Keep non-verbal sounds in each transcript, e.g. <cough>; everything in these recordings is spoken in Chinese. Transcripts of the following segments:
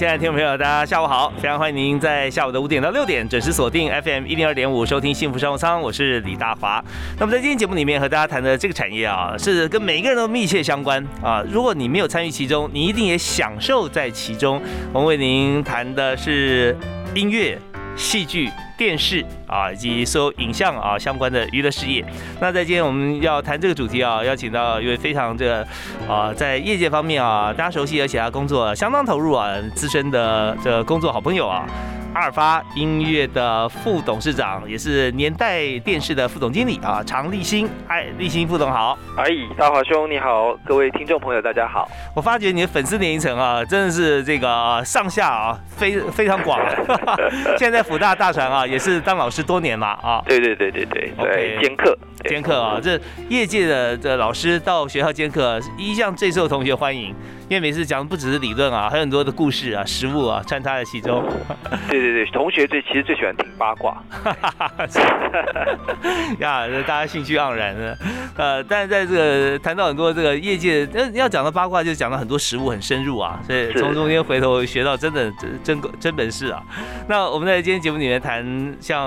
亲爱的听众朋友，大家下午好！非常欢迎您在下午的五点到六点准时锁定 FM 一零二点五收听幸福商务舱，我是李大华。那么在今天节目里面和大家谈的这个产业啊，是跟每一个人都密切相关啊。如果你没有参与其中，你一定也享受在其中。我们为您谈的是音乐、戏剧。电视啊，以及所有影像啊相关的娱乐事业。那在今天我们要谈这个主题啊，邀请到一位非常这个啊，在业界方面啊，大家熟悉而且他工作相当投入啊，资深的这工作好朋友啊。阿尔发音乐的副董事长，也是年代电视的副总经理啊，常立新。哎，立新副总好。哎，大华兄你好，各位听众朋友大家好。我发觉你的粉丝年龄层啊，真的是这个上下啊，非非常广。<laughs> 现在在辅大大船啊，也是当老师多年嘛啊。对对对对对对，兼课兼课啊，这业界的这老师到学校兼课，一向最受同学欢迎。因为每次讲不只是理论啊，还有很多的故事啊、实物啊穿插在其中。对对对，同学最其实最喜欢听八卦。<laughs> 呀，大家兴趣盎然的。呃，但是在这个谈到很多这个业界，要，要讲到八卦，就讲到很多实物很深入啊，所以从中间回头学到真的真真本事啊。那我们在今天节目里面谈像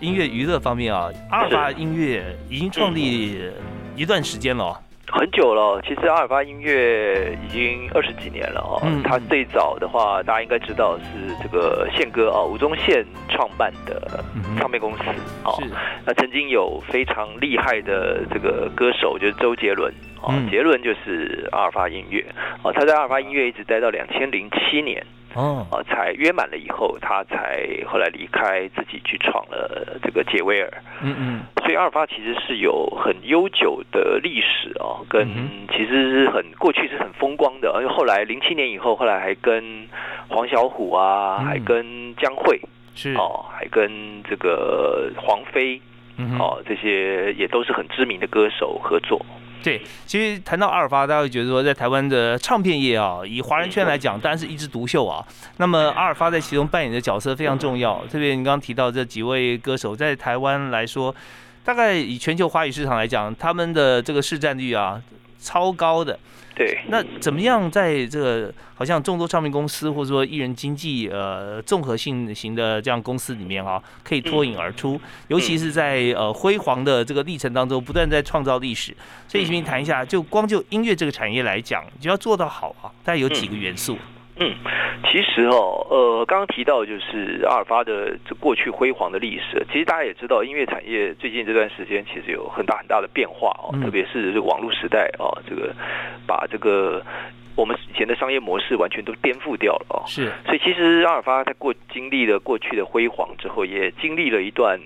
音乐娱乐方面啊，阿尔法音乐已经创立一段时间了。很久了，其实阿尔法音乐已经二十几年了哦。嗯。他最早的话，大家应该知道是这个宪哥啊，吴宗宪创办的唱片公司哦。是。那曾经有非常厉害的这个歌手，就是周杰伦哦。杰伦就是阿尔法音乐哦。他在阿尔法音乐一直待到两千零七年。哦，啊，才约满了以后，他才后来离开，自己去闯了这个杰威尔。嗯嗯，所以阿尔法其实是有很悠久的历史哦，跟其实是很过去是很风光的，而且后来零七年以后，后来还跟黄小琥啊，还跟江蕙是哦，还跟这个黄飞哦，这些也都是很知名的歌手合作。对，其实谈到阿尔法，大家会觉得说，在台湾的唱片业啊，以华人圈来讲，当然是一枝独秀啊。那么阿尔法在其中扮演的角色非常重要，特别你刚刚提到这几位歌手，在台湾来说，大概以全球华语市场来讲，他们的这个市占率啊，超高的。对，那怎么样在这个好像众多唱片公司或者说艺人经济呃综合性型的这样公司里面啊，可以脱颖而出？尤其是在呃辉煌的这个历程当中，不断在创造历史。所以，请谈一下，就光就音乐这个产业来讲，就要做到好啊，大概有几个元素？嗯，其实哦，呃，刚刚提到就是阿尔法的这过去辉煌的历史。其实大家也知道，音乐产业最近这段时间其实有很大很大的变化哦，特别是这个网络时代哦，这个把这个我们以前的商业模式完全都颠覆掉了哦。是，所以其实阿尔法在过经历了过去的辉煌之后，也经历了一段。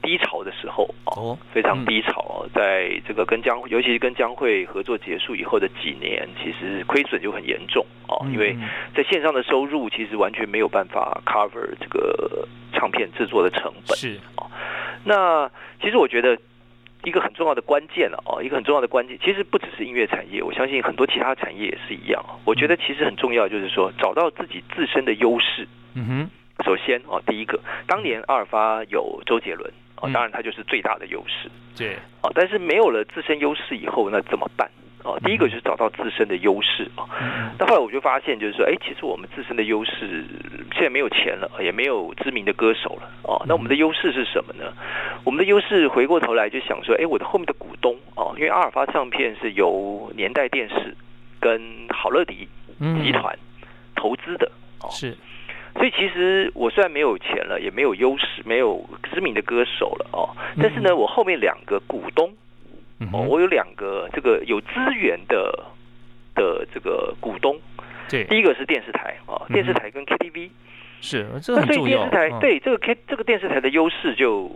低潮的时候哦，非常低潮。在这个跟江，尤其是跟江会合作结束以后的几年，其实亏损就很严重哦。因为在线上的收入其实完全没有办法 cover 这个唱片制作的成本是哦。那其实我觉得一个很重要的关键了哦，一个很重要的关键，其实不只是音乐产业，我相信很多其他产业也是一样。我觉得其实很重要，就是说找到自己自身的优势。嗯哼。首先哦，第一个，当年阿尔法有周杰伦哦，当然它就是最大的优势。对，哦，但是没有了自身优势以后，那怎么办？哦，第一个就是找到自身的优势啊。那后来我就发现，就是说，哎，其实我们自身的优势现在没有钱了，也没有知名的歌手了。哦，那我们的优势是什么呢？我们的优势回过头来就想说，哎，我的后面的股东哦，因为阿尔法唱片是由年代电视跟好乐迪集团投资的哦，是。所以其实我虽然没有钱了，也没有优势，没有知名的歌手了哦，但是呢，我后面两个股东，哦，我有两个这个有资源的的这个股东，对，第一个是电视台啊，电视台跟 KTV 是，这很重要。电视台对这个 K 这个电视台的优势就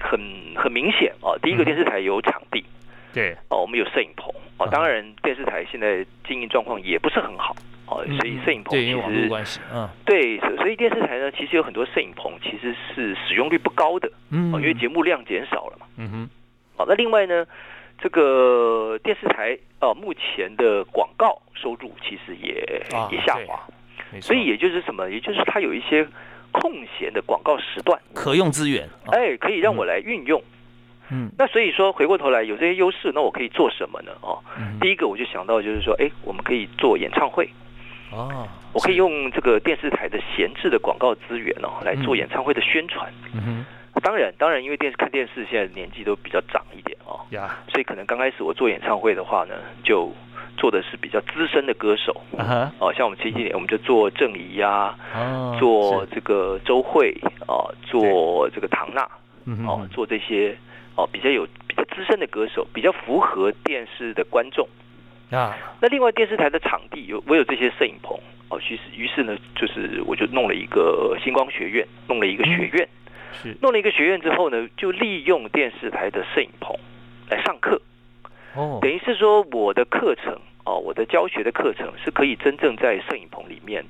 很很明显啊，第一个电视台有场地，对，哦，我们有摄影棚，哦，当然电视台现在经营状况也不是很好，哦，所以摄影棚其实关系，嗯，对，所以电视台呢，其实有很多摄影棚其实是使用率不高的，嗯，因为节目量减少了嘛，嗯哼，好，那另外呢，这个电视台呃目前的广告收入其实也也下滑，所以也就是什么，也就是它有一些空闲的广告时段，可用资源，哎，可以让我来运用。嗯，那所以说回过头来有这些优势，那我可以做什么呢？哦，第一个我就想到就是说，哎，我们可以做演唱会。哦，我可以用这个电视台的闲置的广告资源哦，来做演唱会的宣传。嗯哼，当然，当然，因为电视看电视现在年纪都比较长一点哦，呀，所以可能刚开始我做演唱会的话呢，就做的是比较资深的歌手。哦，像我们前几年我们就做郑怡呀，做这个周慧，哦，做这个唐娜，哦，做这些。哦，比较有比较资深的歌手，比较符合电视的观众啊。那另外电视台的场地有我有这些摄影棚哦，于是于是呢，就是我就弄了一个星光学院，弄了一个学院，是弄了一个学院之后呢，就利用电视台的摄影棚来上课哦，等于是说我的课程哦，我的教学的课程是可以真正在摄影棚里面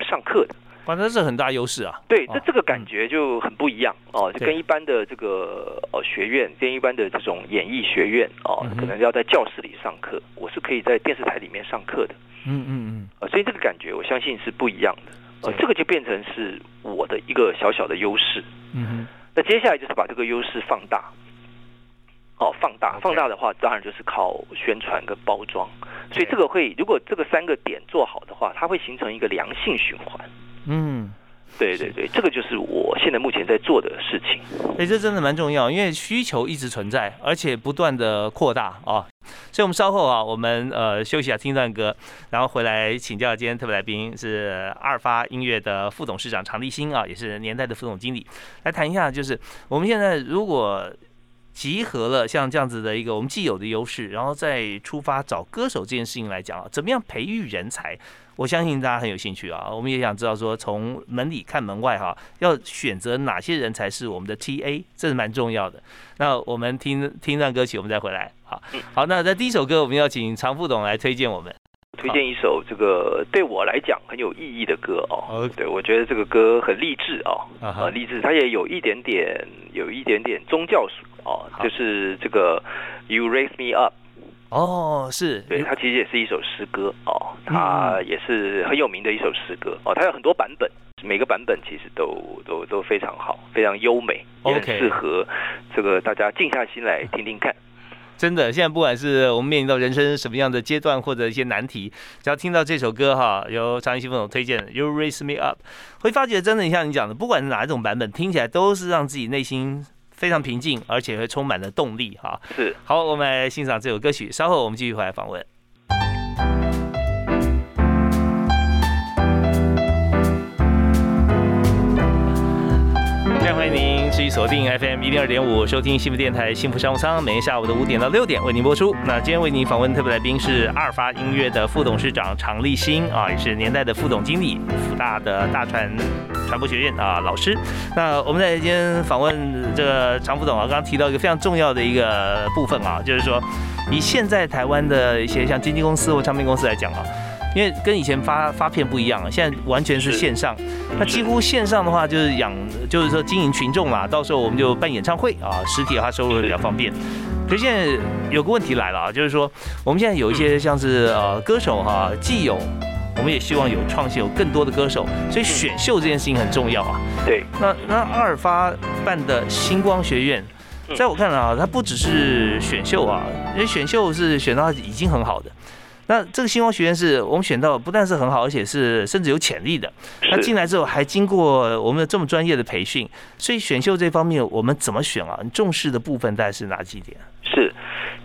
上课的。反正是很大优势啊！对，这这个感觉就很不一样哦，就跟一般的这个呃学院，跟一般的这种演艺学院哦，可能要在教室里上课，我是可以在电视台里面上课的。嗯嗯嗯，所以这个感觉我相信是不一样的。呃，这个就变成是我的一个小小的优势。嗯哼，那接下来就是把这个优势放大。哦，放大，放大的话，当然就是靠宣传跟包装。所以这个会，如果这个三个点做好的话，它会形成一个良性循环。嗯，对对对，这个就是我现在目前在做的事情。哎，这真的蛮重要，因为需求一直存在，而且不断的扩大啊。所以，我们稍后啊，我们呃休息下，听段歌，然后回来请教今天特别来宾是二发音乐的副董事长常立新啊，也是年代的副总经理，来谈一下，就是我们现在如果集合了像这样子的一个我们既有的优势，然后再出发找歌手这件事情来讲啊，怎么样培育人才？我相信大家很有兴趣啊，我们也想知道说，从门里看门外哈，要选择哪些人才是我们的 TA，这是蛮重要的。那我们听听段歌曲，我们再回来。好，好，那在第一首歌，我们要请常副董来推荐我们，推荐一首这个对我来讲很有意义的歌哦。对，我觉得这个歌很励志哦，啊，励志，它也有一点点，有一点点宗教属哦，就是这个 You Raise Me Up。哦，是。对，它其实也是一首诗歌哦，它也是很有名的一首诗歌哦，它有很多版本，每个版本其实都都都非常好，非常优美，也很适合这个大家静下心来听听看。真的，现在不管是我们面临到人生什么样的阶段或者一些难题，只要听到这首歌哈，由张艺兴总推荐的《You Raise Me Up》，会发觉真的像你讲的，不管是哪一种版本，听起来都是让自己内心。非常平静，而且会充满了动力哈。是，好，我们来欣赏这首歌曲。稍后我们继续回来访问。持续锁定 FM 一零二点五，收听幸福电台幸福商务舱，每天下午的五点到六点为您播出。那今天为您访问特别来宾是阿尔法音乐的副董事长常立新啊，也是年代的副总经理，福大的大传传播学院啊老师。那我们在今天访问这个常副总啊，刚刚提到一个非常重要的一个部分啊，就是说以现在台湾的一些像经纪公司或唱片公司来讲啊。因为跟以前发发片不一样了，现在完全是线上。那几乎线上的话，就是养，就是说经营群众嘛。到时候我们就办演唱会啊，实体的话收入比较方便。可是现在有个问题来了啊，就是说我们现在有一些像是呃歌手哈，既有，我们也希望有创新，有更多的歌手，所以选秀这件事情很重要啊。对。那那阿尔发办的星光学院，在我看来啊，它不只是选秀啊，因为选秀是选到已经很好的。那这个星光学院是我们选到，不但是很好，而且是甚至有潜力的。那进来之后还经过我们这么专业的培训，所以选秀这方面我们怎么选啊？你重视的部分大概是哪几点？是，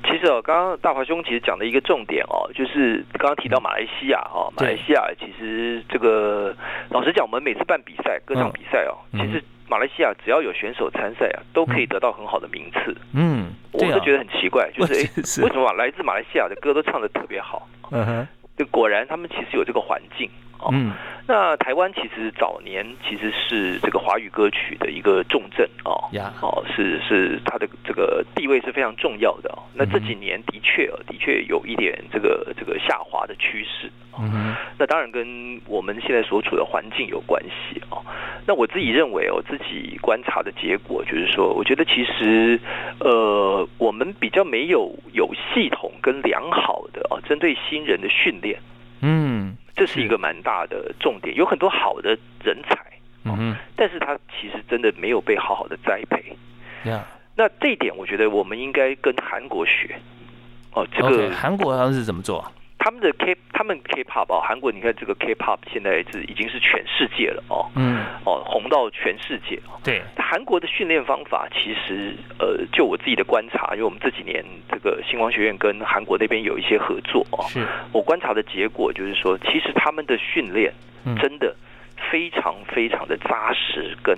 其实哦，刚刚大华兄其实讲的一个重点哦，就是刚刚提到马来西亚哦，马来西亚其实这个老实讲，我们每次办比赛，歌唱比赛哦，其实。马来西亚只要有选手参赛啊，都可以得到很好的名次。嗯，我都觉得很奇怪，<laughs> 就是哎，为什么来自马来西亚的歌都唱的特别好？嗯哼，果然他们其实有这个环境哦。嗯。那台湾其实早年其实是这个华语歌曲的一个重镇哦，哦是是它的这个地位是非常重要的哦。那这几年的确的确有一点这个这个下滑的趋势。嗯那当然跟我们现在所处的环境有关系哦。那我自己认为，我自己观察的结果就是说，我觉得其实呃，我们比较没有有系统跟良好的啊，针对新人的训练。嗯。这是一个蛮大的重点，有很多好的人才，嗯但是他其实真的没有被好好的栽培。那这一点我觉得我们应该跟韩国学。哦，这个韩国他们是怎么做？他们的 K，他们 K-pop 哦，韩国你看这个 K-pop 现在是已经是全世界了哦，嗯，哦，红到全世界。哦。对，韩国的训练方法其实，呃，就我自己的观察，因为我们这几年这个星光学院跟韩国那边有一些合作哦，是。我观察的结果就是说，其实他们的训练真的非常非常的扎实跟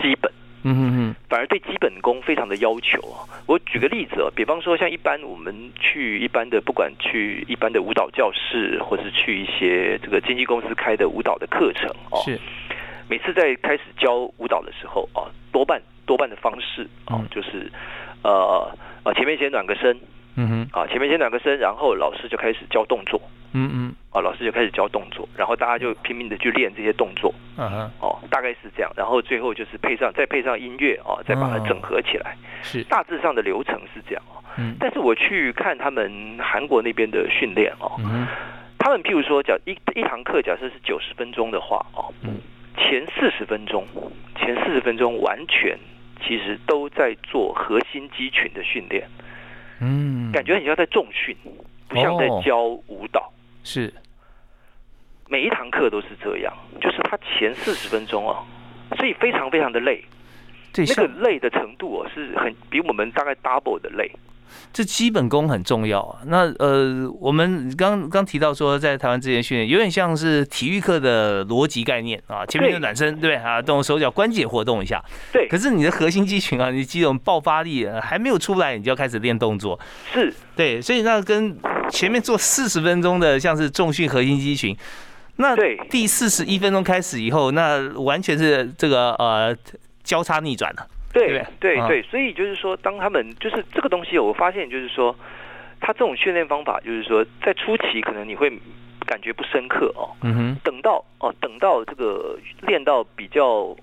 基本。嗯嗯嗯，反而对基本功非常的要求啊。我举个例子啊，比方说像一般我们去一般的，不管去一般的舞蹈教室，或是去一些这个经纪公司开的舞蹈的课程哦，是。每次在开始教舞蹈的时候啊，多半多半的方式啊，就是呃呃前面先暖个身，嗯哼，啊前面先暖个身，然后老师就开始教动作。嗯嗯，啊，老师就开始教动作，然后大家就拼命的去练这些动作，嗯哼，哦，大概是这样，然后最后就是配上再配上音乐哦，再把它整合起来，是。大致上的流程是这样哦。嗯，但是我去看他们韩国那边的训练哦，他们譬如说，假一一堂课假设是九十分钟的话哦，前四十分钟，前四十分钟完全其实都在做核心肌群的训练，嗯，感觉很像在重训，不像在教舞蹈。是，每一堂课都是这样，就是他前四十分钟哦，所以非常非常的累，那个累的程度哦，是很比我们大概 double 的累。这基本功很重要啊。那呃，我们刚刚提到说，在台湾之前训练有点像是体育课的逻辑概念啊，前面有暖身，对啊，动手脚关节活动一下。对。可是你的核心肌群啊，你肌肉爆发力还没有出来，你就要开始练动作。是。对，所以那跟前面做四十分钟的像是重训核心肌群，那第四十一分钟开始以后，那完全是这个呃交叉逆转了。对对对，所以就是说，当他们就是这个东西，我发现就是说，他这种训练方法，就是说，在初期可能你会感觉不深刻哦，嗯哼，等到哦，等到这个练到比较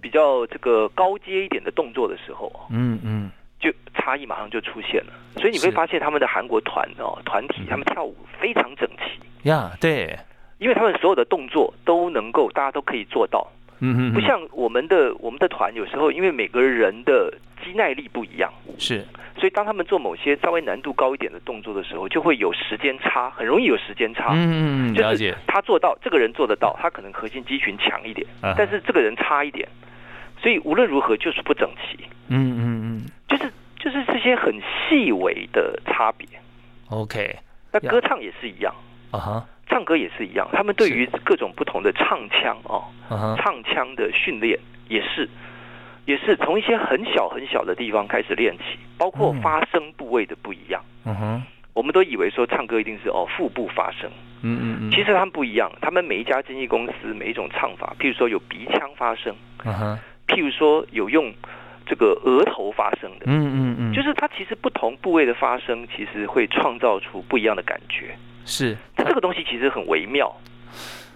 比较这个高阶一点的动作的时候，嗯嗯，就差异马上就出现了。所以你会发现他们的韩国团哦，团体他们跳舞非常整齐。呀，对，因为他们所有的动作都能够大家都可以做到。嗯嗯，不像我们的我们的团，有时候因为每个人的肌耐力不一样，是，所以当他们做某些稍微难度高一点的动作的时候，就会有时间差，很容易有时间差。嗯嗯，了解。他做到，这个人做得到，他可能核心肌群强一点，但是这个人差一点，所以无论如何就是不整齐。嗯嗯嗯，就是就是这些很细微的差别。OK，那歌唱也是一样。啊哈。唱歌也是一样，他们对于各种不同的唱腔哦，唱腔的训练也是，也是从一些很小很小的地方开始练起，包括发声部位的不一样。嗯哼，我们都以为说唱歌一定是哦腹部发声，嗯嗯嗯，其实他们不一样，他们每一家经纪公司每一种唱法，譬如说有鼻腔发声，嗯哼，譬如说有用这个额头发声的，嗯嗯嗯，就是它其实不同部位的发声，其实会创造出不一样的感觉。是，这个东西其实很微妙，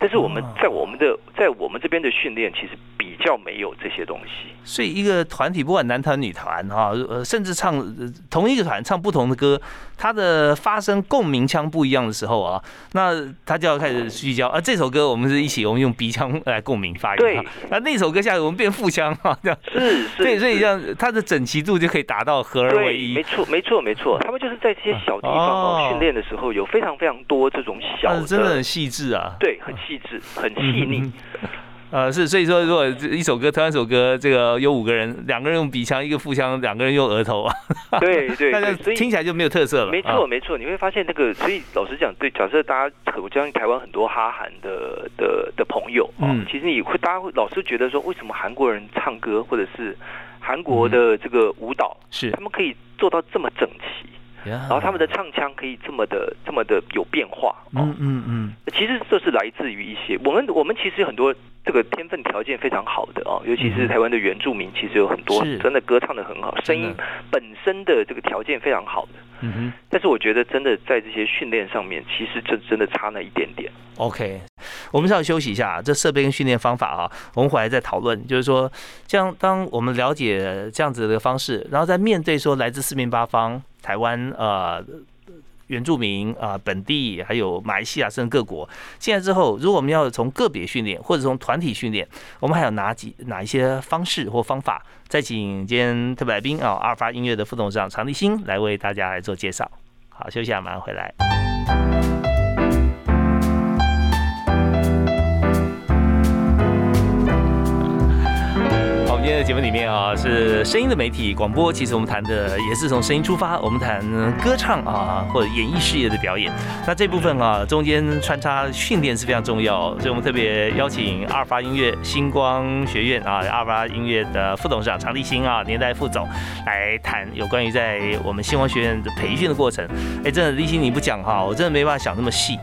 但是我们在我们的在我们这边的训练，其实比较没有这些东西。所以一个团体，不管男团女团哈，呃，甚至唱同一个团唱不同的歌。它的发声共鸣腔不一样的时候啊，那他就要开始聚焦。啊，这首歌我们是一起，我们用鼻腔来共鸣发音。对。那那首歌下来我们变腹腔哈，这样。是是。<laughs> 对，所以这样它的整齐度就可以达到合而为一。没错，没错，没错。他们就是在这些小地方训练的时候，有非常非常多这种小的，真的很细致啊。对，很细致，很细腻。<laughs> 呃，是，所以说，如果一首歌，同一首歌，这个有五个人，两个人用鼻腔，一个腹腔，两个人用额头啊，对对，<laughs> 那就听起来就没有特色了。没错没错，你会发现那个，所以老实讲，对，假设大家，我相信台湾很多哈韩的的的朋友啊，其实你会，大家会老是觉得说，为什么韩国人唱歌或者是韩国的这个舞蹈，是他们可以做到这么整齐？然后他们的唱腔可以这么的这么的有变化。嗯嗯嗯，其实这是来自于一些我们我们其实很多这个天分条件非常好的哦，尤其是台湾的原住民，其实有很多真的歌唱的很好，声音本身的这个条件非常好的。嗯哼，但是我觉得真的在这些训练上面，其实真真的差那一点点。OK，我们稍微休息一下，这设备跟训练方法啊，我们回来再讨论。就是说，这样当我们了解这样子的方式，然后在面对说来自四面八方台湾呃。原住民啊，本地还有马来西亚甚至各国，进来之后，如果我们要从个别训练或者从团体训练，我们还有哪几哪一些方式或方法？再请今天特别来宾啊，阿尔法音乐的副董事长常立新来为大家来做介绍。好，休息啊，马上回来。的节目里面啊，是声音的媒体广播。其实我们谈的也是从声音出发，我们谈歌唱啊，或者演艺事业的表演。那这部分啊，中间穿插训练是非常重要，所以我们特别邀请阿尔法音乐星光学院啊，阿尔法音乐的副董事长常立新啊，年代副总来谈有关于在我们星光学院的培训的过程。哎，真的立新你不讲哈，我真的没办法想那么细。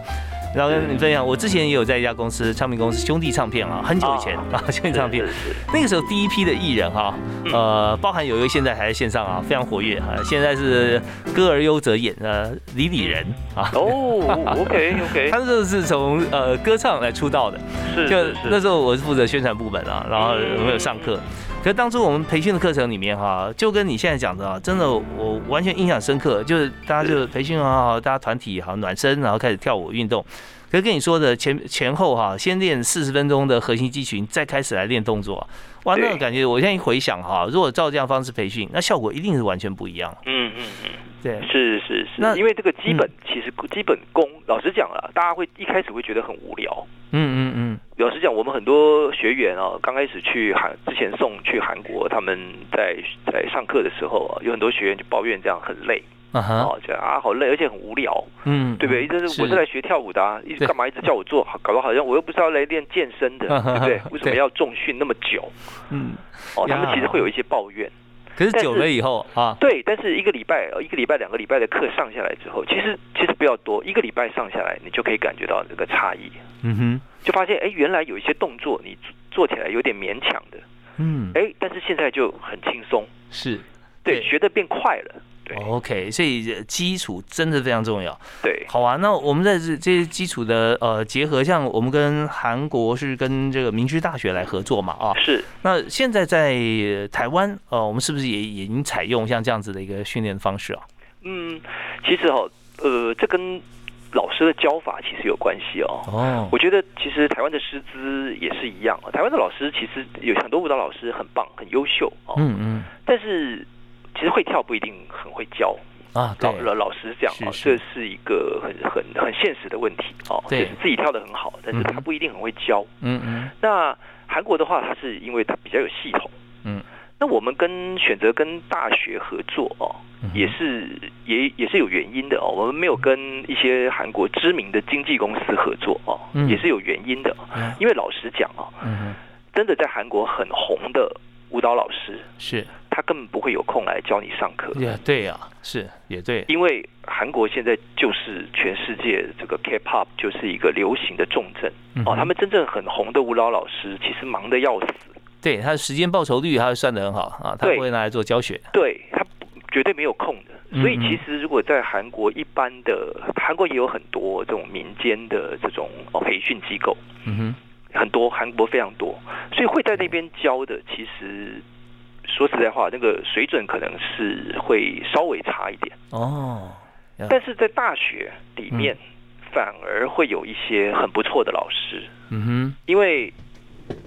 然后跟你分享，我之前也有在一家公司，唱片公司兄弟唱片啊，很久以前啊，<laughs> 兄弟唱片，那个时候第一批的艺人哈，呃，包含有一位现在还在线上啊，非常活跃啊，现在是歌而优则演呃李李仁啊，哦，OK OK，<laughs> 他这是从呃歌唱来出道的，是，就那时候我是负责宣传部门啊，然后我们有上课，可是当初我们培训的课程里面哈，就跟你现在讲的啊，真的我完全印象深刻，就是大家就培训啊，大家团体好暖身，然后开始跳舞运动。可是跟你说的前前后哈，先练四十分钟的核心肌群，再开始来练动作，哇，那种感觉，我现在一回想哈，如果照这样方式培训，那效果一定是完全不一样。嗯嗯嗯，对，是是是。那因为这个基本其实基本功，老实讲了，大家会一开始会觉得很无聊。嗯嗯嗯。老实讲，我们很多学员啊，刚开始去韩之前送去韩国，他们在在上课的时候啊，有很多学员就抱怨这样很累。啊哈，哦，觉得啊好累，而且很无聊，嗯，对不对？一是我是来学跳舞的啊，一直干嘛一直叫我做，搞得好像我又不是要来练健身的，对不对？为什么要重训那么久？嗯，哦，他们其实会有一些抱怨。可是久了以后啊，对，但是一个礼拜、一个礼拜、两个礼拜的课上下来之后，其实其实不要多，一个礼拜上下来，你就可以感觉到这个差异。嗯哼，就发现哎，原来有一些动作你做起来有点勉强的，嗯，哎，但是现在就很轻松，是对，学的变快了。OK，所以基础真的非常重要。对，好啊，那我们在这这些基础的呃结合，像我们跟韩国是跟这个明治大学来合作嘛啊，是。那现在在台湾呃，我们是不是也已经采用像这样子的一个训练方式啊？嗯，其实哈，呃，这跟老师的教法其实有关系哦。哦，我觉得其实台湾的师资也是一样，台湾的老师其实有很多舞蹈老师很棒、很优秀哦。嗯嗯，但是。其实会跳不一定很会教啊，老老老实讲啊，这是一个很很很现实的问题哦。对，自己跳的很好，但是他不一定很会教。嗯嗯。那韩国的话，它是因为它比较有系统。嗯。那我们跟选择跟大学合作哦，也是也也是有原因的哦。我们没有跟一些韩国知名的经纪公司合作哦，也是有原因的。因为老实讲啊，真的在韩国很红的舞蹈老师是。他根本不会有空来教你上课。也对呀，是也对。因为韩国现在就是全世界这个 K-pop 就是一个流行的重镇哦。他们真正很红的舞蹈老师其实忙得要死。对，他的时间报酬率他算得很好啊，他不会拿来做教学。对他绝对没有空的。所以其实如果在韩国一般的韩国也有很多这种民间的这种哦培训机构，嗯哼，很多韩国非常多，所以会在那边教的其实。说实在话，那个水准可能是会稍微差一点哦。但是在大学里面，反而会有一些很不错的老师。嗯哼，因为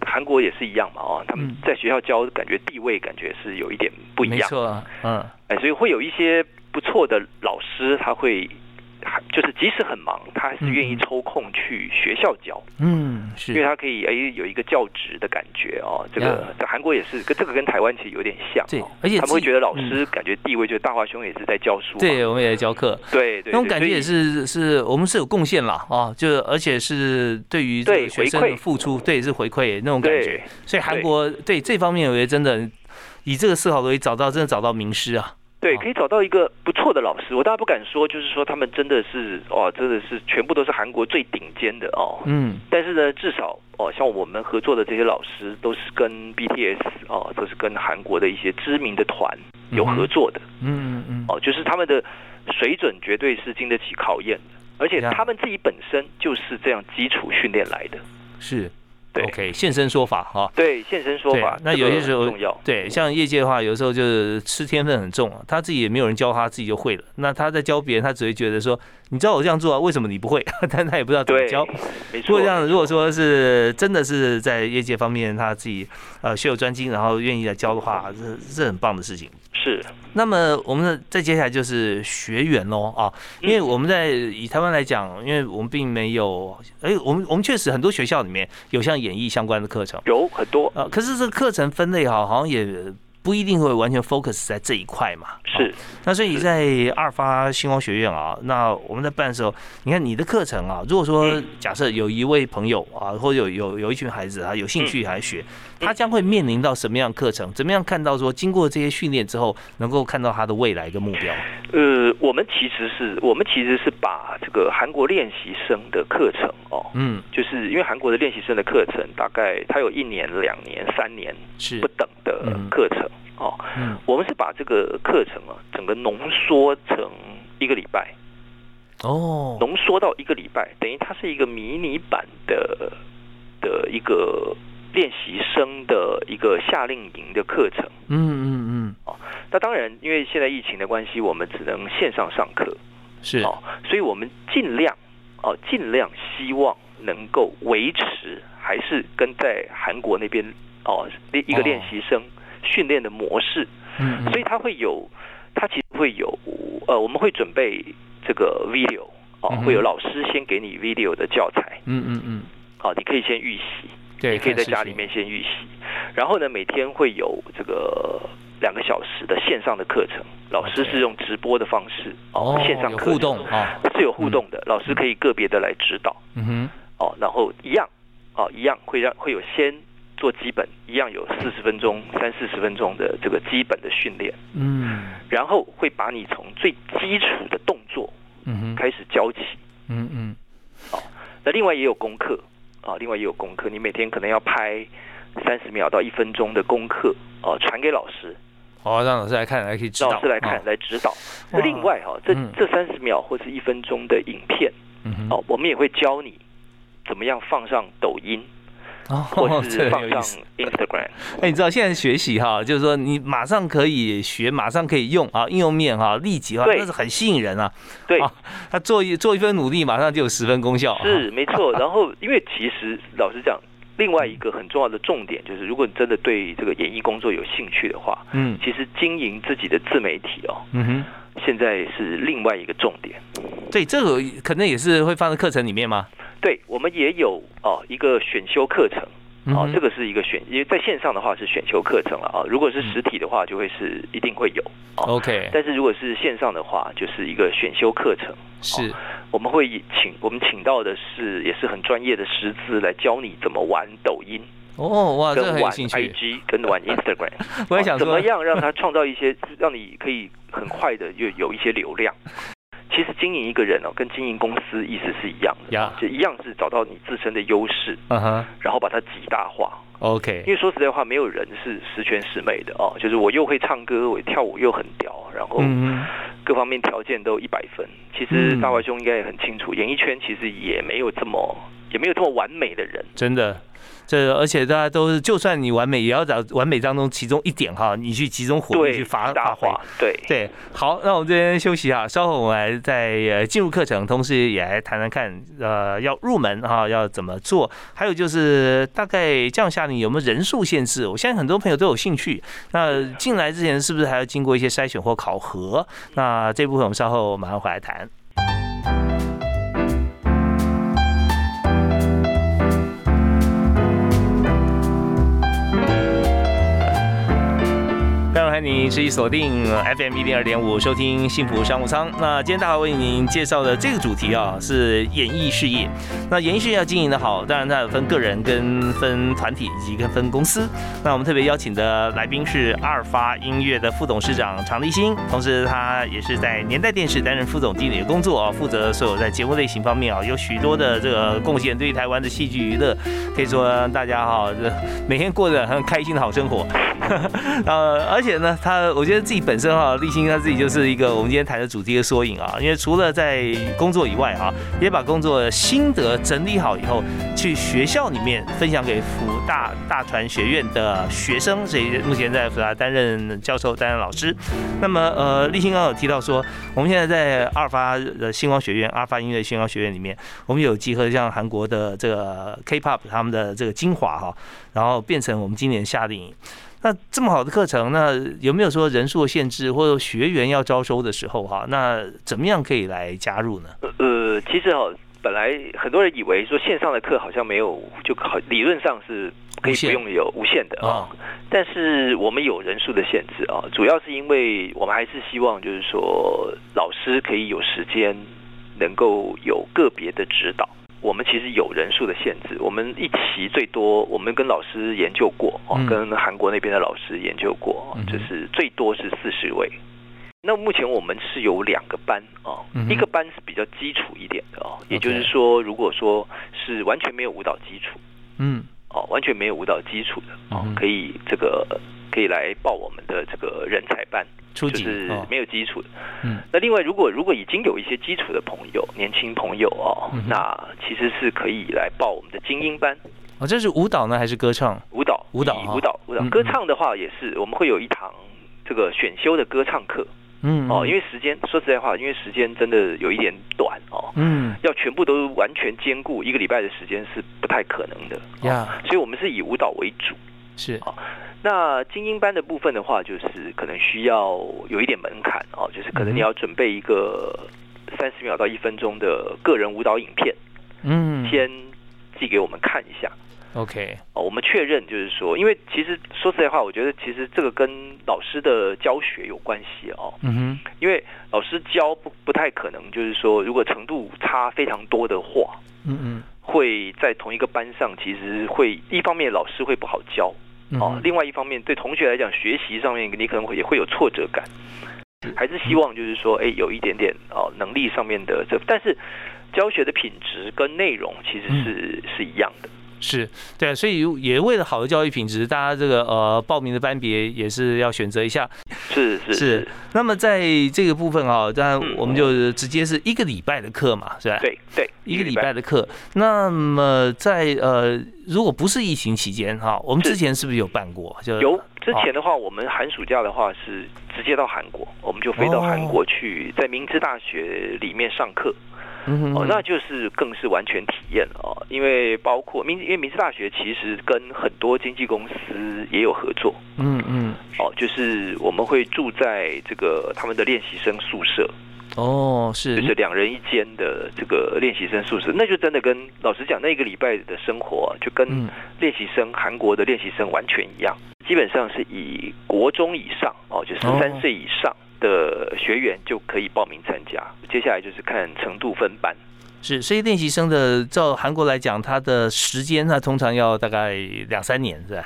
韩国也是一样嘛，哦，他们在学校教，感觉地位感觉是有一点不一样。没错，嗯，哎，所以会有一些不错的老师，他会。就是即使很忙，他还是愿意抽空去学校教。嗯，是，因为他可以哎有一个教职的感觉哦。这个在韩国也是，跟这个跟台湾其实有点像。对，而且他们会觉得老师感觉地位，就是大华兄也是在教书。对，我们也在教课。对对，那种感觉也是是我们是有贡献了啊，就而且是对于对学生的付出，对是回馈那种感觉。所以韩国对这方面，我觉得真的以这个思考可以找到真的找到名师啊。对，可以找到一个不错的老师。我大家不敢说，就是说他们真的是哦，真的是全部都是韩国最顶尖的哦。嗯。但是呢，至少哦，像我们合作的这些老师，都是跟 BTS 哦，都是跟韩国的一些知名的团有合作的。嗯嗯嗯。哦，就是他们的水准绝对是经得起考验的，而且他们自己本身就是这样基础训练来的。是。OK，现身说法哈。对，现身说法。那有些时候重要。对，像业界的话，有时候就是吃天分很重啊，他自己也没有人教他，自己就会了。那他在教别人，他只会觉得说。你知道我这样做啊？为什么你不会？<laughs> 但他也不知道怎么教。没错。如果这样，如果说是真的是在业界方面他自己呃学有专精，然后愿意来教的话，这是很棒的事情。是。那么我们再接下来就是学员喽啊，因为我们在以台湾来讲，因为我们并没有，哎，我们我们确实很多学校里面有像演艺相关的课程，有很多啊。可是这个课程分类哈，好像也。不一定会完全 focus 在这一块嘛？是。那所以在二发星光学院啊，那我们在办的时候，你看你的课程啊，如果说假设有一位朋友啊，或者有有有一群孩子啊，有兴趣来学。他将会面临到什么样课程？怎么样看到说经过这些训练之后，能够看到他的未来跟目标？呃，我们其实是我们其实是把这个韩国练习生的课程哦，嗯，就是因为韩国的练习生的课程大概他有一年、两年、三年是不等的课程哦，嗯，我们是把这个课程啊整个浓缩成一个礼拜。哦，浓缩到一个礼拜，等于它是一个迷你版的的一个。练习生的一个夏令营的课程，嗯嗯嗯，哦，那当然，因为现在疫情的关系，我们只能线上上课，是。哦，所以我们尽量哦，尽量希望能够维持还是跟在韩国那边哦一个练习生训练的模式，嗯，所以他会有，他其实会有，呃，我们会准备这个 video 哦，会有老师先给你 video 的教材，嗯嗯嗯，好，你可以先预习。你可以在家里面先预习，然后呢，每天会有这个两个小时的线上的课程，老师是用直播的方式哦，线上互动啊，是有互动的，老师可以个别的来指导，嗯哼，哦，然后一样，哦，一样会让会有先做基本，一样有四十分钟、三四十分钟的这个基本的训练，嗯，然后会把你从最基础的动作，嗯哼，开始教起，嗯嗯，哦，那另外也有功课。啊，另外也有功课，你每天可能要拍三十秒到一分钟的功课，哦，传给老师，哦，让老师来看，来可以指导，老师来看来指导。另外哈，这这三十秒或是一分钟的影片，哦，我们也会教你怎么样放上抖音。或是放上 Instagram，哎，你知道现在学习哈，就是说你马上可以学，马上可以用啊，应用面哈，立即哈，那是很吸引人啊。对，他做一做一份努力，马上就有十分功效。是没错。然后，因为其实老实讲，另外一个很重要的重点就是，如果你真的对这个演艺工作有兴趣的话，嗯，其实经营自己的自媒体哦，嗯哼，现在是另外一个重点。对，这个可能也是会放在课程里面吗？对，我们也有哦一个选修课程，哦，这个是一个选，因为在线上的话是选修课程了啊，如果是实体的话就会是一定会有，OK，但是如果是线上的话就是一个选修课程，是，我们会请我们请到的是也是很专业的师资来教你怎么玩抖音，哦哇，跟玩 IG 跟玩 <laughs> Instagram，我也想怎么样让他创造一些让你可以很快的就有一些流量。其实经营一个人哦，跟经营公司意思是一样的，就一样是找到你自身的优势，然后把它极大化。OK，因为说实在话，没有人是十全十美的哦。就是我又会唱歌，我跳舞又很屌，然后各方面条件都一百分。其实大外兄应该也很清楚，演艺圈其实也没有这么也没有这么完美的人，真的。这而且大家都是，就算你完美，也要找完美当中其中一点哈，你去集中火力去发发挥。对对，好，那我们这边休息哈，稍后我们来再呃进入课程，同时也来谈谈看，呃，要入门哈要怎么做，还有就是大概这样下你有没有人数限制？我相信很多朋友都有兴趣，那进来之前是不是还要经过一些筛选或考核？那这部分我们稍后马上回来谈。您持续锁定 FM 一零二点五，收听幸福商务舱。那今天大华为您介绍的这个主题啊，是演艺事业。那演艺事业要经营的好，当然它有分个人、跟分团体以及跟分公司。那我们特别邀请的来宾是阿尔发音乐的副董事长常立新，同时他也是在年代电视担任副总经理的工作啊，负责所有在节目类型方面啊，有许多的这个贡献，对于台湾的戏剧娱乐，可以说大家哈，每天过着很开心的好生活。<laughs> 呃，而且呢，他我觉得自己本身哈，立新他自己就是一个我们今天谈的主题的缩影啊。因为除了在工作以外啊，也把工作心得整理好以后，去学校里面分享给福大大传学院的学生，所以目前在福大担任教授、担任老师。那么呃，立新刚刚有提到说，我们现在在阿尔法的星光学院、阿尔法音乐星光学院里面，我们有集合像韩国的这个 K-pop 他们的这个精华哈，然后变成我们今年夏令营。那这么好的课程，那有没有说人数限制或者学员要招收的时候哈？那怎么样可以来加入呢？呃，其实哈，本来很多人以为说线上的课好像没有，就好理论上是可以不用有无限的啊。但是我们有人数的限制啊，主要是因为我们还是希望就是说老师可以有时间能够有个别的指导。我们其实有人数的限制，我们一期最多，我们跟老师研究过，哦，跟韩国那边的老师研究过，就是最多是四十位。那目前我们是有两个班啊，一个班是比较基础一点的哦，也就是说，如果说是完全没有舞蹈基础，嗯，哦，完全没有舞蹈基础的，哦，可以这个可以来报我们的这个人才班。就是没有基础的，嗯，那另外如果如果已经有一些基础的朋友，年轻朋友哦，那其实是可以来报我们的精英班。哦，这是舞蹈呢还是歌唱？舞蹈，舞蹈，舞蹈，舞蹈。歌唱的话也是，我们会有一堂这个选修的歌唱课。嗯，哦，因为时间说实在话，因为时间真的有一点短哦，嗯，要全部都完全兼顾一个礼拜的时间是不太可能的呀。所以我们是以舞蹈为主，是啊。那精英班的部分的话，就是可能需要有一点门槛哦，就是可能你要准备一个三十秒到一分钟的个人舞蹈影片，嗯，先寄给我们看一下，OK，哦，我们确认就是说，因为其实说实在话，我觉得其实这个跟老师的教学有关系哦，嗯哼，因为老师教不不太可能，就是说如果程度差非常多的话，嗯嗯，会在同一个班上，其实会一方面老师会不好教。哦，另外一方面，对同学来讲，学习上面你可能会也会有挫折感，还是希望就是说，哎，有一点点哦能力上面的这，但是教学的品质跟内容其实是是一样的。是对，所以也为了好的教育品质，大家这个呃报名的班别也是要选择一下。是是是。那么在这个部分啊，当然我们就直接是一个礼拜的课嘛，是吧？对对，一个礼拜的课。那么在呃，如果不是疫情期间哈，我们之前是不是有办过？就有之前的话，我们寒暑假的话是直接到韩国，我们就飞到韩国去，在明治大学里面上课。哦，那就是更是完全体验了哦，因为包括明，因为明治大学其实跟很多经纪公司也有合作，嗯嗯，哦，就是我们会住在这个他们的练习生宿舍，哦，是，就是两人一间的这个练习生宿舍，那就真的跟老实讲，那一个礼拜的生活就跟练习生韩国的练习生完全一样，基本上是以国中以上哦，就十三岁以上。的学员就可以报名参加，接下来就是看程度分班。是，所以练习生的照韩国来讲，他的时间他通常要大概两三年，是吧？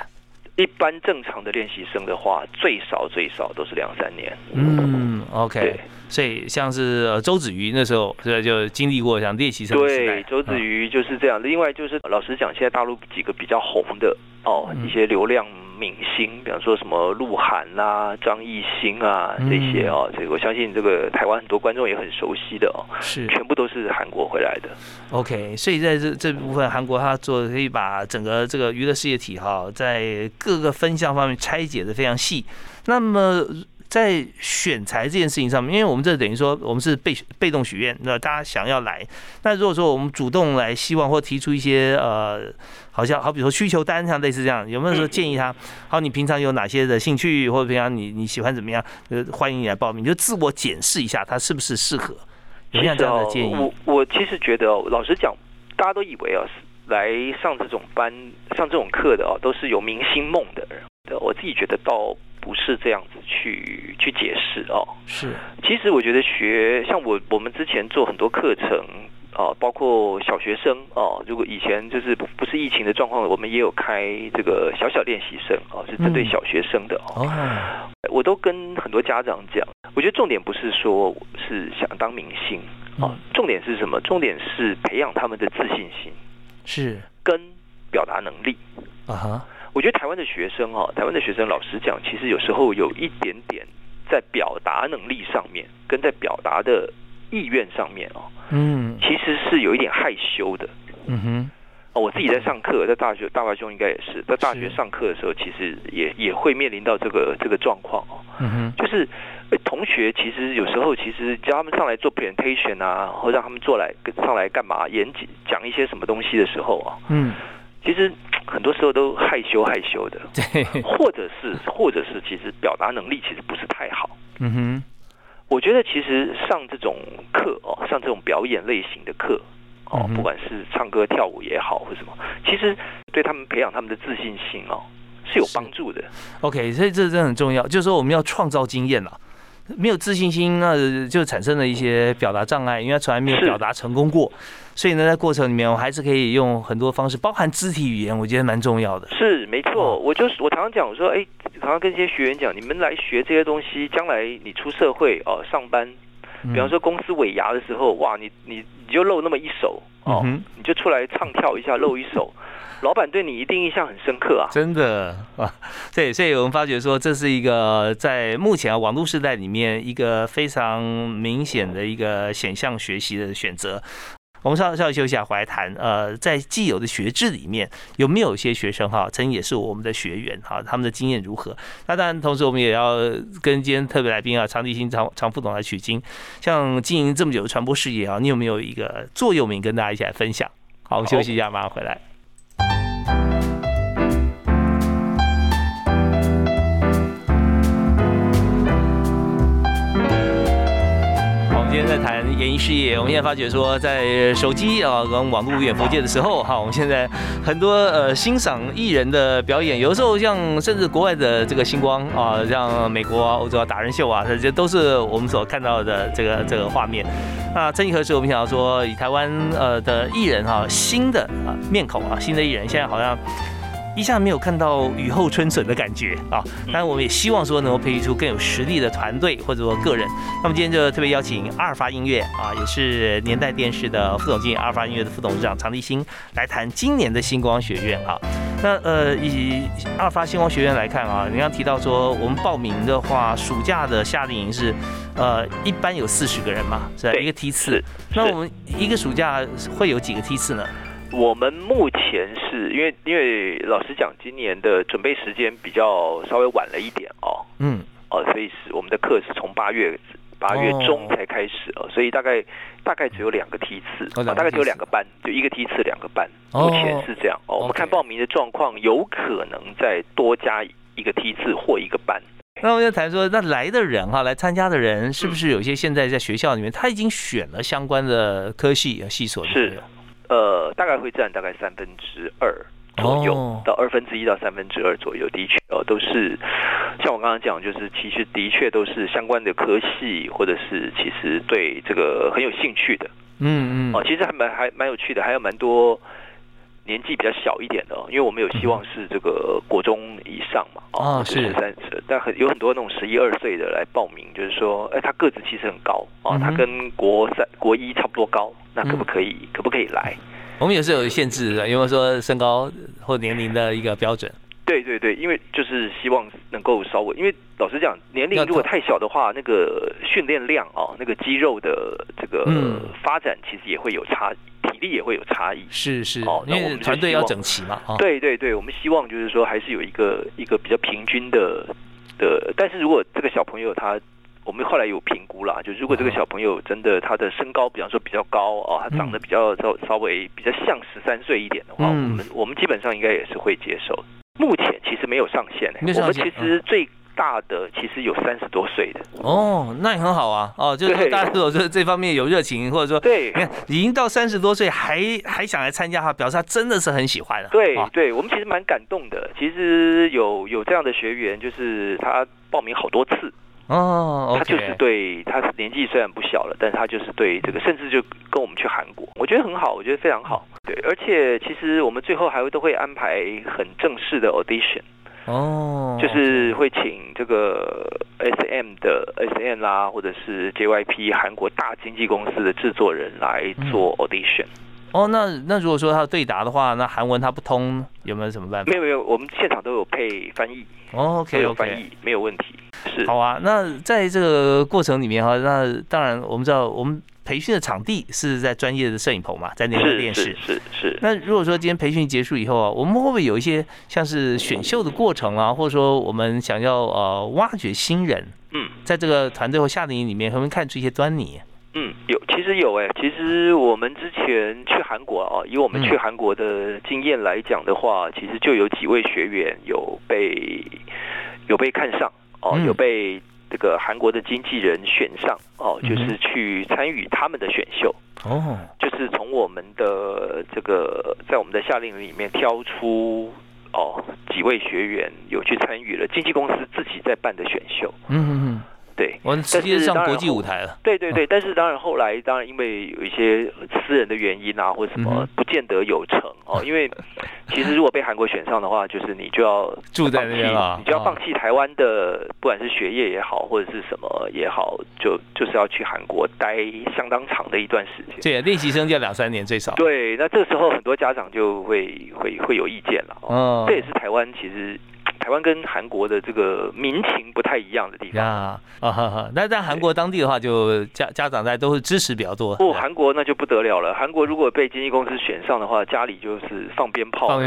一般正常的练习生的话，最少最少都是两三年。嗯，OK。所以像是周子瑜那时候，是就经历过像练习生对，周子瑜就是这样。另外就是老实讲，现在大陆几个比较红的哦，一些流量。明星，比方说什么鹿晗啦、张艺兴啊这些哦，这个我相信这个台湾很多观众也很熟悉的哦，是全部都是韩国回来的。OK，所以在这这部分，韩国他做可以把整个这个娱乐事业体哈，在各个分项方面拆解的非常细。那么。在选材这件事情上面，因为我们这等于说我们是被被动许愿，那大家想要来，那如果说我们主动来希望或提出一些呃，好像好比说需求单像类似这样，有没有说建议他？好，你平常有哪些的兴趣，或者平常你你喜欢怎么样？呃，欢迎你来报名，就自我检视一下他是不是适合。有没有这样的建议？我我其实觉得，老实讲，大家都以为啊，来上这种班、上这种课的哦，都是有明星梦的人。我自己觉得倒。不是这样子去去解释哦。是，其实我觉得学像我我们之前做很多课程啊，包括小学生哦，如果以前就是不是疫情的状况，我们也有开这个小小练习生啊，是针对小学生的哦。我都跟很多家长讲，我觉得重点不是说是想当明星啊，重点是什么？重点是培养他们的自信心，是跟表达能力啊哈。我觉得台湾的学生哈，台湾的学生老实讲，其实有时候有一点点在表达能力上面，跟在表达的意愿上面哦，嗯，其实是有一点害羞的，嗯哼。哦，我自己在上课，在大学，大华兄应该也是在大学上课的时候，其实也也会面临到这个这个状况哦。嗯哼，就是同学其实有时候其实叫他们上来做 presentation 啊，或让他们做来跟上来干嘛演讲讲一些什么东西的时候啊，嗯，其实很多时候都害羞害羞的，<laughs> 对，或者是或者是其实表达能力其实不是太好。嗯哼，我觉得其实上这种课哦，上这种表演类型的课。哦，不管是唱歌跳舞也好，或什么，其实对他们培养他们的自信心哦是有帮助的。OK，所以这真的很重要，就是说我们要创造经验了。没有自信心，那就产生了一些表达障碍，因为他从来没有表达成功过。所以呢，在过程里面，我还是可以用很多方式，包含肢体语言，我觉得蛮重要的。是没错，我就是我常常讲，我说，哎，常常跟一些学员讲，你们来学这些东西，将来你出社会哦，上班。比方说公司尾牙的时候，哇，你你你就露那么一手哦，你就出来唱跳一下露一手，老板对你一定印象很深刻啊！真的啊，对，所以我们发觉说，这是一个在目前网络时代里面一个非常明显的一个显象学习的选择。我们稍稍微休息下，回来谈。呃，在既有的学制里面，有没有一些学生哈，曾经也是我们的学员哈，他们的经验如何？那当然，同时我们也要跟今天特别来宾啊，常立新常常副总来取经。像经营这么久的传播事业啊，你有没有一个座右铭跟大家一起来分享？好，我们休息一下，马上回来。在谈演艺事业，我们现在发觉说，在手机啊跟网络远佛界的时候，哈，我们现在很多呃欣赏艺人的表演，有时候像甚至国外的这个星光啊，像美国、欧洲啊达人秀啊，这些都是我们所看到的这个这个画面。那曾几何时，我们想要说，以台湾呃的艺人哈，新的啊面孔啊，新的艺人，现在好像。一下没有看到雨后春笋的感觉啊！当然，我们也希望说能够培育出更有实力的团队或者说个人。那么今天就特别邀请阿尔法音乐啊，也是年代电视的副总经理，阿尔法音乐的副董事长常立新来谈今年的星光学院啊。那呃，以阿尔法星光学院来看啊，你刚提到说我们报名的话，暑假的夏令营是呃一般有四十个人嘛，是一个梯次。那我们一个暑假会有几个梯次呢？我们目前是因为，因为老实讲，今年的准备时间比较稍微晚了一点哦，嗯，哦，所以是我们的课是从八月八月中才开始哦，所以大概大概只有两个梯次，哦大概只有两个班，就一个梯次两个班，目前是这样哦。我们看报名的状况，有可能再多加一个梯次或一个班。那我们就谈说，那来的人哈，来参加的人是不是有些现在在学校里面他已经选了相关的科系啊系所？是。呃，大概会占大概三分之二左右，到二分之一到三分之二左右，的确哦，都是像我刚刚讲，就是其实的确都是相关的科系，或者是其实对这个很有兴趣的，嗯嗯，哦，其实还蛮还蛮有趣的，还有蛮多。年纪比较小一点的，因为我们有希望是这个国中以上嘛，啊，是十三十，但很有很多那种十一二岁的来报名，就是说，哎，他个子其实很高啊，他跟国三、国一差不多高，那可不可以？可不可以来？我们也是有限制的，有没有说身高或年龄的一个标准？对对对，因为就是希望能够稍微，因为老实讲，年龄如果太小的话，那个训练量啊，那个肌肉的这个发展其实也会有差。体力也会有差异，是是哦，因为团队要整齐嘛。对对对，我们希望就是说，还是有一个一个比较平均的的。但是如果这个小朋友他，我们后来有评估啦，就如果这个小朋友真的他的身高，比方说比较高哦，他长得比较稍稍微比较像十三岁一点的话，我们我们基本上应该也是会接受。目前其实没有上限，我们其实最大的其实有三十多岁的。哦，那也很好啊。哦，就是大家如果说这方面有热情，或者说对，你看已经到三十多岁还还想来参加哈，表示他真的是很喜欢。对，对我们其实蛮感动的。其实有有这样的学员，就是他报名好多次。哦，他就是对，他年纪虽然不小了，但是他就是对这个，甚至就跟我们去韩国，我觉得很好，我觉得非常好。对，而且其实我们最后还会都会安排很正式的 audition，哦，就是会请这个 S M 的 S M 啦，或者是 J Y P 韩国大经纪公司的制作人来做 audition。哦，那那如果说他对答的话，那韩文他不通，有没有什么办法？没有没有，我们现场都有配翻译。OK，有翻译，没有问题。是好啊，那在这个过程里面哈，那当然我们知道，我们培训的场地是在专业的摄影棚嘛，在那个电视。是是。那如果说今天培训结束以后啊，我们会不会有一些像是选秀的过程啊，或者说我们想要呃挖掘新人？嗯，在这个团队或夏令营里面，会不会看出一些端倪？嗯，有，其实有哎，其实我们之前去韩国啊，以我们去韩国的经验来讲的话，其实就有几位学员有被有被看上。哦，有被这个韩国的经纪人选上哦，就是去参与他们的选秀。哦，就是从我们的这个在我们的夏令营里面挑出哦几位学员有去参与了经纪公司自己在办的选秀，嗯嗯嗯。对，我们直接上国际舞台了。对对对，但是当然后来，当然因为有一些私人的原因啊，或者什么，不见得有成哦。因为其实如果被韩国选上的话，就是你就要住在那边了，你就要放弃台湾的，不管是学业也好，或者是什么也好，就就是要去韩国待相当长的一段时间。对，练习生就要两三年最少。对，那这时候很多家长就会会会有意见了。哦，这也是台湾其实。台湾跟韩国的这个民情不太一样的地方啊啊哈！那在韩国当地的话，就家家长在都是支持比较多。不，韩国那就不得了了。韩国如果被经纪公司选上的话，家里就是放鞭炮，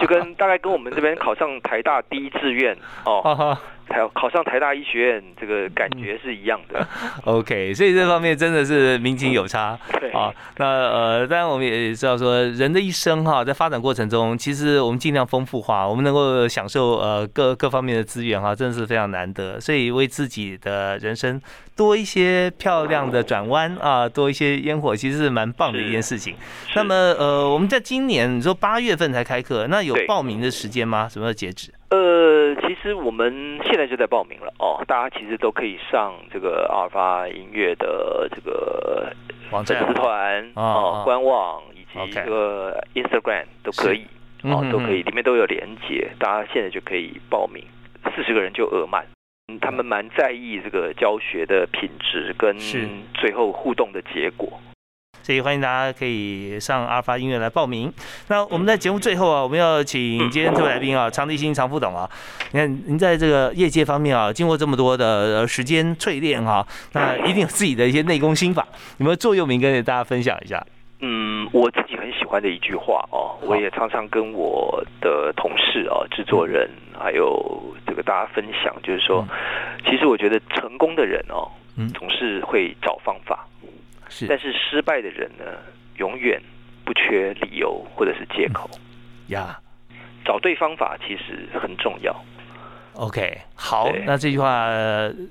就跟大概跟我们这边考上台大第一志愿哦。<laughs> 考考上台大医学院，这个感觉是一样的。<laughs> OK，所以这方面真的是民情有差。对啊，那呃，当然我们也知道说，人的一生哈，在发展过程中，其实我们尽量丰富化，我们能够享受呃各各方面的资源哈，真的是非常难得。所以为自己的人生多一些漂亮的转弯啊，多一些烟火，其实是蛮棒的一件事情。那么呃，我们在今年你说八月份才开课，那有报名的时间吗？什么时候截止？呃，其实我们现在就在报名了哦，大家其实都可以上这个阿尔法音乐的这个网站、粉丝团哦、官网以及这个 Instagram 都可以哦，都可以，里面都有连接，大家现在就可以报名，四十个人就额满。他们蛮在意这个教学的品质跟最后互动的结果。所以欢迎大家可以上阿尔法音乐来报名。那我们在节目最后啊，我们要请今天特别来宾啊，<laughs> 常立新常副董啊。你看您在这个业界方面啊，经过这么多的时间淬炼哈，那一定有自己的一些内功心法，有没有座右铭跟大家分享一下？嗯，我自己很喜欢的一句话哦，我也常常跟我的同事啊、制作人还有这个大家分享，就是说，其实我觉得成功的人哦，总是会找方法。是，但是失败的人呢，永远不缺理由或者是借口呀。找对方法其实很重要。OK，好，那这句话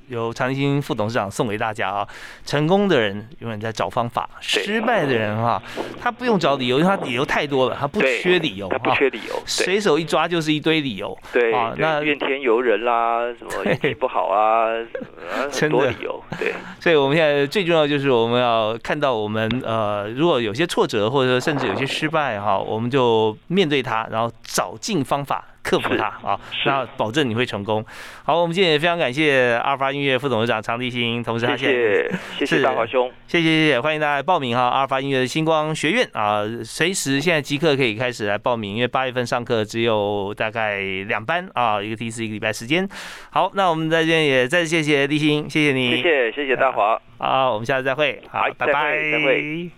由常立新副董事长送给大家啊。成功的人永远在找方法，失败的人哈，他不用找理由，因为他理由太多了，他不缺理由，他不缺理由，随手一抓就是一堆理由。对啊，那怨天尤人啦，什么运气不好啊，<laughs> 很多理由。对，<laughs> 所以我们现在最重要就是我们要看到我们呃，如果有些挫折或者说甚至有些失败哈，我们就面对它，然后找尽方法。克服它啊，那保证你会成功。好，我们今天也非常感谢阿尔法音乐副董事长常立新，同时他谢谢。谢谢大华兄，谢谢谢谢，欢迎大家报名哈，阿尔法音乐的星光学院啊，随时现在即刻可以开始来报名，因为八月份上课只有大概两班啊，一个第四一个礼拜时间。好，那我们在这边也再次谢。谢立新，谢。谢你，谢谢。谢谢。大华，好，我们下次再会，好，拜拜，再会。